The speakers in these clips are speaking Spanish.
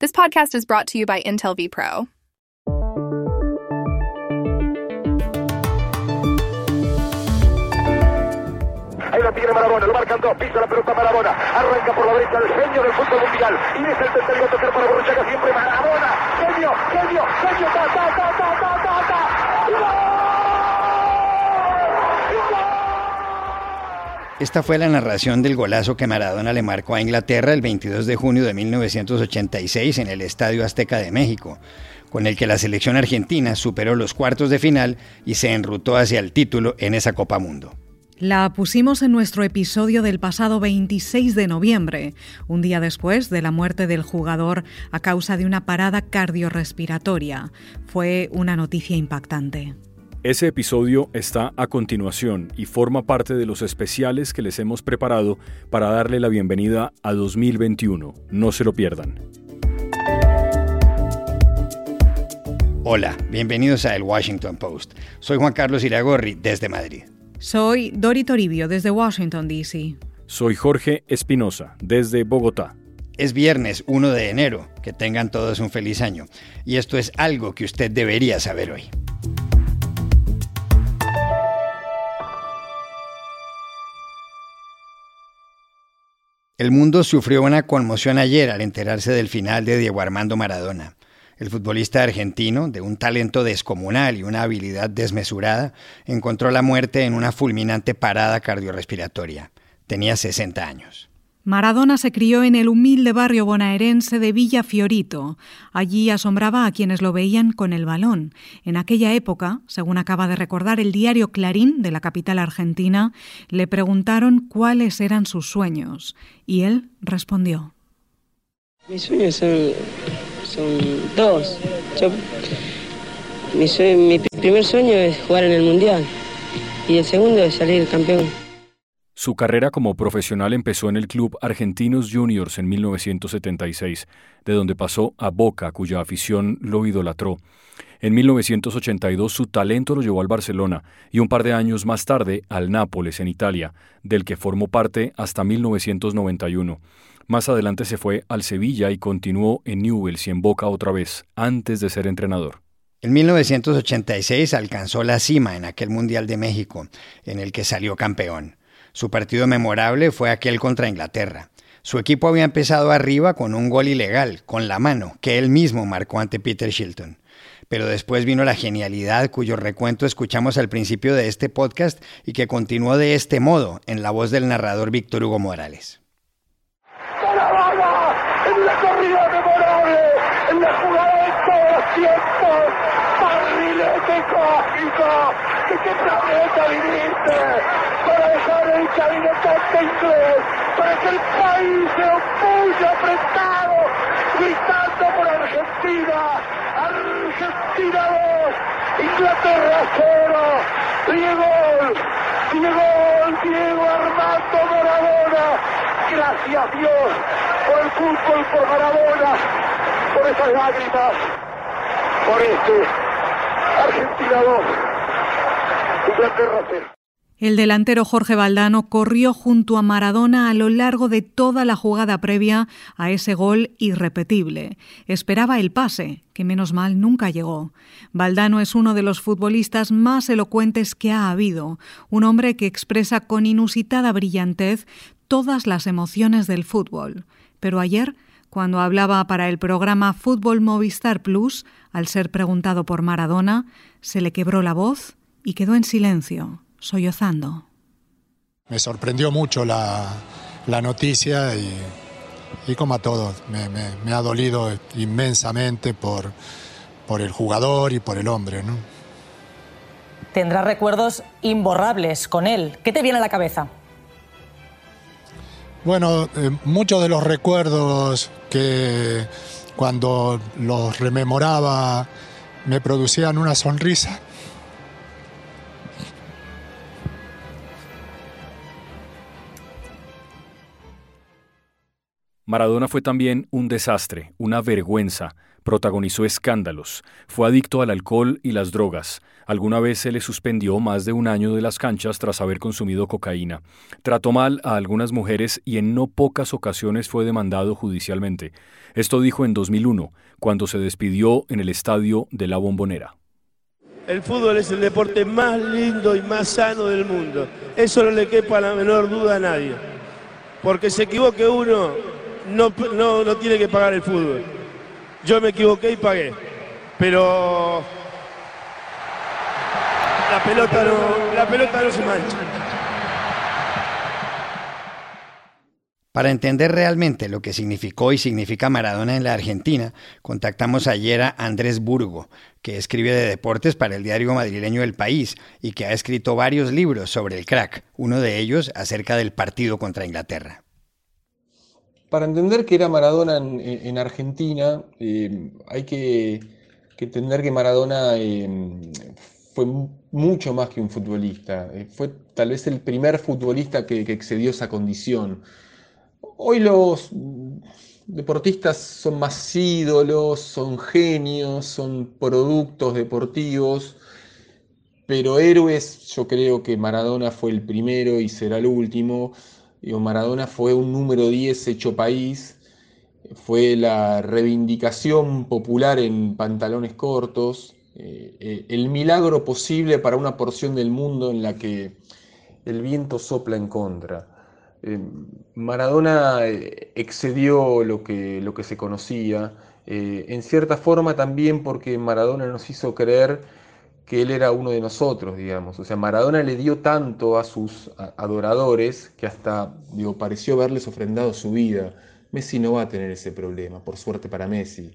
This podcast is brought to you by Intel vPro. Ahí tiene lo marcan dos, pisa la pelota arranca por la derecha el genio del fútbol mundial y es el tercero a tocar para Borruchaga siempre genio, genio, genio, ta, ta, ta, ta, ta, ta, ta. Esta fue la narración del golazo que Maradona le marcó a Inglaterra el 22 de junio de 1986 en el Estadio Azteca de México, con el que la selección argentina superó los cuartos de final y se enrutó hacia el título en esa Copa Mundo. La pusimos en nuestro episodio del pasado 26 de noviembre, un día después de la muerte del jugador a causa de una parada cardiorrespiratoria. Fue una noticia impactante. Ese episodio está a continuación y forma parte de los especiales que les hemos preparado para darle la bienvenida a 2021. No se lo pierdan. Hola, bienvenidos a El Washington Post. Soy Juan Carlos Iragorri desde Madrid. Soy Dori Toribio desde Washington, D.C. Soy Jorge Espinosa desde Bogotá. Es viernes 1 de enero. Que tengan todos un feliz año. Y esto es algo que usted debería saber hoy. El mundo sufrió una conmoción ayer al enterarse del final de Diego Armando Maradona. El futbolista argentino, de un talento descomunal y una habilidad desmesurada, encontró la muerte en una fulminante parada cardiorrespiratoria. Tenía 60 años. Maradona se crió en el humilde barrio bonaerense de Villa Fiorito. Allí asombraba a quienes lo veían con el balón. En aquella época, según acaba de recordar el diario Clarín de la capital argentina, le preguntaron cuáles eran sus sueños y él respondió. Mis sueños son, dos. mi, primer sueño es jugar en el Mundial y el segundo es salir campeón. Su carrera como profesional empezó en el club Argentinos Juniors en 1976, de donde pasó a Boca, cuya afición lo idolatró. En 1982 su talento lo llevó al Barcelona y un par de años más tarde al Nápoles en Italia, del que formó parte hasta 1991. Más adelante se fue al Sevilla y continuó en Newell's y en Boca otra vez, antes de ser entrenador. En 1986 alcanzó la cima en aquel Mundial de México, en el que salió campeón. Su partido memorable fue aquel contra Inglaterra. Su equipo había empezado arriba con un gol ilegal, con la mano, que él mismo marcó ante Peter Shilton. Pero después vino la genialidad cuyo recuento escuchamos al principio de este podcast y que continuó de este modo en la voz del narrador Víctor Hugo Morales. En la corrida memorable, en la jugada de todos los tiempos, barrilete cósmico, que qué planeta viniste, para dejar el cabinetante inglés, para que el país se opulle apretado, gritando por Argentina, Argentina 2, Inglaterra 0, Diego, Diego, Diego Armando Maradona, gracias Dios por el fútbol, por Maradona, por esas lágrimas, por este Argentina 2, Inglaterra 0. El delantero Jorge Valdano corrió junto a Maradona a lo largo de toda la jugada previa a ese gol irrepetible. Esperaba el pase, que menos mal nunca llegó. Valdano es uno de los futbolistas más elocuentes que ha habido, un hombre que expresa con inusitada brillantez todas las emociones del fútbol. Pero ayer, cuando hablaba para el programa Fútbol Movistar Plus, al ser preguntado por Maradona, se le quebró la voz y quedó en silencio sollozando. Me sorprendió mucho la, noticia y, como a todos, me, ha dolido inmensamente por, por, el jugador y por el hombre. ¿no? Tendrás recuerdos imborrables con él. ¿Qué te viene a la cabeza? Bueno, eh, muchos de los recuerdos que cuando los rememoraba me producían una sonrisa Maradona fue también un desastre, una vergüenza, protagonizó escándalos, fue adicto al alcohol y las drogas, alguna vez se le suspendió más de un año de las canchas tras haber consumido cocaína, trató mal a algunas mujeres y en no pocas ocasiones fue demandado judicialmente. Esto dijo en 2001, cuando se despidió en el estadio de La Bombonera. El fútbol es el deporte más lindo y más sano del mundo. Eso no le quepa la menor duda a nadie. Porque se equivoque uno, no, no, tiene que pagar el fútbol. Yo me equivoqué y pagué. Pero la pelota no, la pelota no se mancha. Para entender realmente lo que significó y significa Maradona en la Argentina, contactamos ayer a Andrés Burgo, que escribe de deportes para el diario madrileño El País y que ha escrito varios libros sobre el crack, uno de ellos acerca del partido contra Inglaterra. Para entender que era Maradona en, Argentina, eh, hay que, entender que Maradona eh, fue mucho más que un futbolista. Eh, fue tal vez el primer futbolista que excedió esa condición. Hoy los deportistas son más ídolos, son genios, son productos deportivos, pero héroes yo creo que Maradona fue el primero y será el último. Maradona fue un número 10 hecho país, fue la reivindicación popular en pantalones cortos, eh, eh, el milagro posible para una porción del mundo en la que el viento sopla en contra. Eh, Maradona excedió lo que, lo que se conocía, en cierta forma también porque Maradona nos hizo creer que él era uno de nosotros, digamos. O sea, Maradona le dio tanto a sus adoradores que hasta, digo, pareció haberles ofrendado su vida. Messi no va a tener ese problema, por suerte para Messi.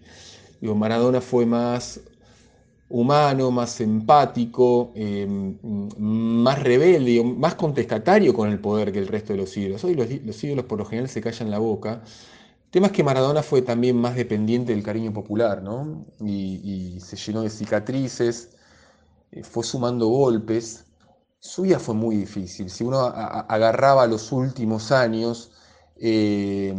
Digo, Maradona fue más humano, más empático, eh, más rebelde, más contestatario con el poder que el resto de los ídolos. Hoy los, ídolos por lo general se callan la boca. El tema es que Maradona fue también más dependiente del cariño popular, ¿no? Y, se llenó de cicatrices, fue sumando golpes. Su vida fue muy difícil. Si uno agarraba los últimos años, eh,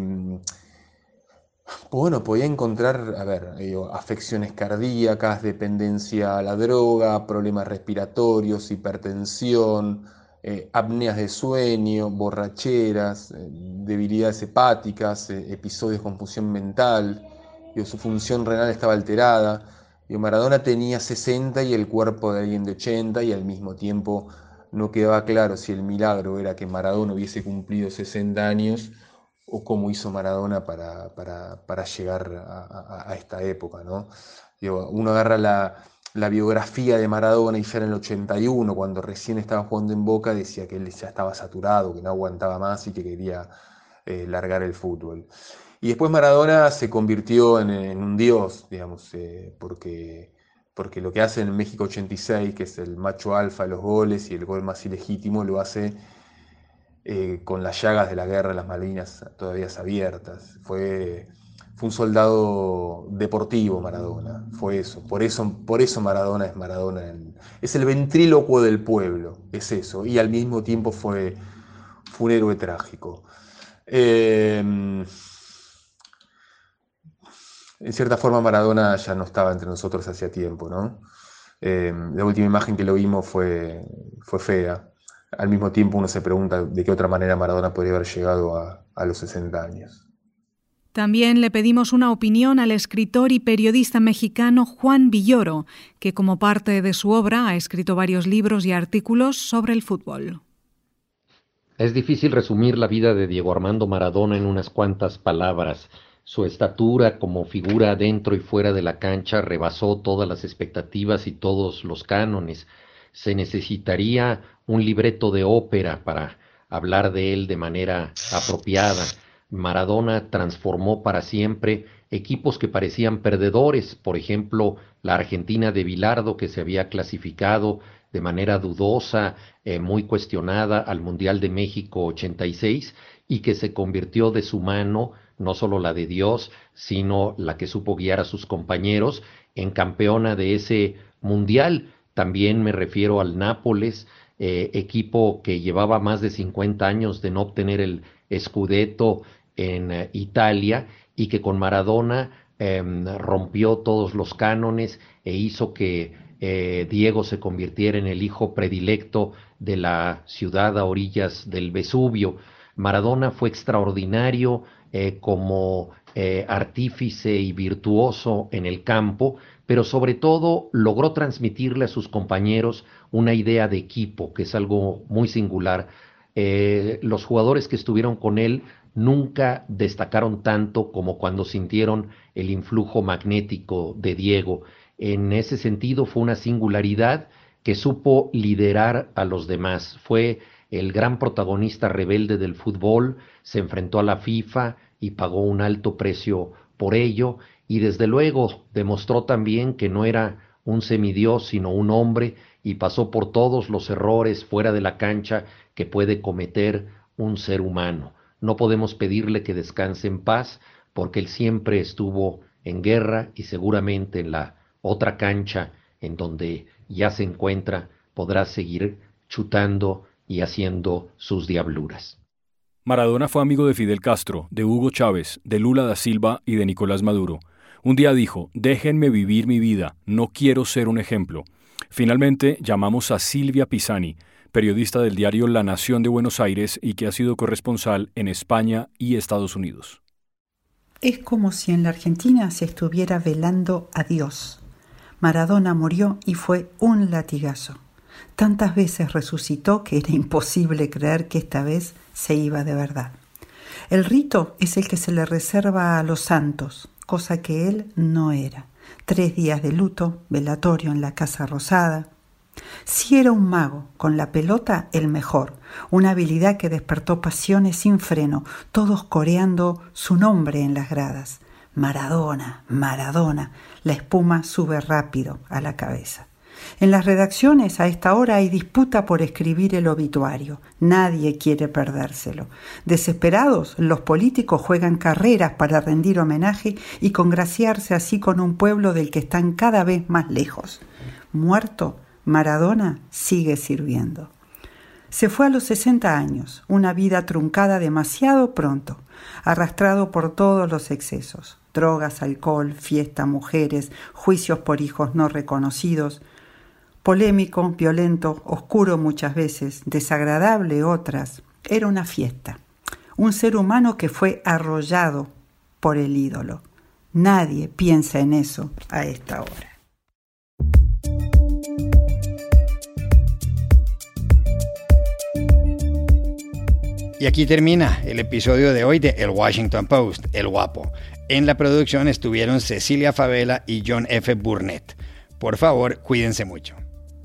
bueno, podía encontrar, a ver, afecciones cardíacas, dependencia a la droga, problemas respiratorios, hipertensión, eh, apneas de sueño, borracheras, eh, debilidades hepáticas, eh, episodios de confusión mental, su función renal estaba alterada. Maradona tenía 60 y el cuerpo de alguien de 80 y al mismo tiempo no quedaba claro si el milagro era que Maradona hubiese cumplido 60 años o cómo hizo Maradona para, llegar a, esta época. ¿no? uno agarra la, biografía de Maradona y ya en el 81, cuando recién estaba jugando en Boca, decía que él ya estaba saturado, que no aguantaba más y que quería eh, largar el fútbol. Y después Maradona se convirtió en, un dios, digamos, eh, porque, porque lo que hace en México 86, que es el macho alfa de los goles y el gol más ilegítimo, lo hace eh, con las llagas de la guerra de las Malvinas todavía abiertas. Fue, fue un soldado deportivo Maradona, fue eso. Por eso, por eso Maradona es Maradona. Es el ventrílocuo del pueblo, es eso. Y al mismo tiempo fue, un héroe trágico. Em, en cierta forma Maradona ya no estaba entre nosotros hacía tiempo, ¿no? Em, la última imagen que lo vimos fue, fue fea, al mismo tiempo uno se pregunta de qué otra manera Maradona podría haber llegado a, los 60 años. También le pedimos una opinión al escritor y periodista mexicano Juan Villoro, que como parte de su obra ha escrito varios libros y artículos sobre el fútbol. Es difícil resumir la vida de Diego Armando Maradona en unas cuantas palabras. Su estatura como figura dentro y fuera de la cancha rebasó todas las expectativas y todos los cánones se necesitaría un libreto de ópera para hablar de él de manera apropiada. Maradona transformó para siempre equipos que parecían perdedores, por ejemplo, la Argentina de Bilardo que se había clasificado de manera dudosa, eh, muy cuestionada al Mundial de México 86 y que se convirtió de su mano, no solo la de Dios, sino la que supo guiar a sus compañeros, en campeona de ese Mundial. También me refiero al Nápoles, eh, equipo que llevaba más de 50 años de no obtener el Scudetto en eh, Italia y que con Maradona em, rompió todos los cánones e hizo que eh, Diego se convirtiera en el hijo predilecto de la ciudad a orillas del Vesubio. Maradona fue extraordinario eh, como artífice y virtuoso en el campo, pero sobre todo logró transmitirle a sus compañeros una idea de equipo, que es algo muy singular. los jugadores que estuvieron con él nunca destacaron tanto como cuando sintieron el influjo magnético de Diego. En ese sentido fue una singularidad que supo liderar a los demás. Fue el gran protagonista rebelde del fútbol, se enfrentó a la FIFA y pagó un alto precio por ello y desde luego demostró también que no era un semidios sino un hombre y pasó por todos los errores fuera de la cancha que puede cometer un ser humano. No podemos pedirle que descanse en paz porque él siempre estuvo en guerra y seguramente en la otra cancha en donde ya se encuentra podrá seguir chutando y haciendo sus diabluras. Maradona fue amigo de Fidel Castro, de Hugo Chávez, de Lula da Silva y de Nicolás Maduro. Un día dijo, déjenme vivir mi vida, no quiero ser un ejemplo. Finalmente llamamos a Silvia Pisani, periodista del diario La Nación de Buenos Aires y que ha sido corresponsal en España y Estados Unidos. Es como si en la Argentina se estuviera velando a Dios. Maradona murió y fue un latigazo. Tantas veces resucitó que era imposible creer que esta vez se iba de verdad. El rito es el que se le reserva a los santos, cosa que él no era. Tres días de luto, velatorio en la Casa Rosada, si era un mago, con la pelota el mejor, una habilidad que despertó pasiones sin freno, todos coreando su nombre en las gradas. Maradona, Maradona, la espuma sube rápido a la cabeza. En las redacciones a esta hora hay disputa por escribir el obituario. Nadie quiere perdérselo. Desesperados, los políticos juegan carreras para rendir homenaje y congraciarse así con un pueblo del que están cada vez más lejos. Muerto, Maradona sigue sirviendo. Se fue a los 60 años, una vida truncada demasiado pronto, arrastrado por todos los excesos, drogas, alcohol, fiesta, mujeres, juicios por hijos no reconocidos, polémico, violento, oscuro muchas veces, desagradable otras, era una fiesta, un ser humano que fue arrollado por el ídolo. Nadie piensa en eso a esta hora. Y aquí termina el episodio de hoy de El Washington Post, El Guapo. En la producción estuvieron Cecilia Favela y John F. Burnett. Por favor, cuídense mucho.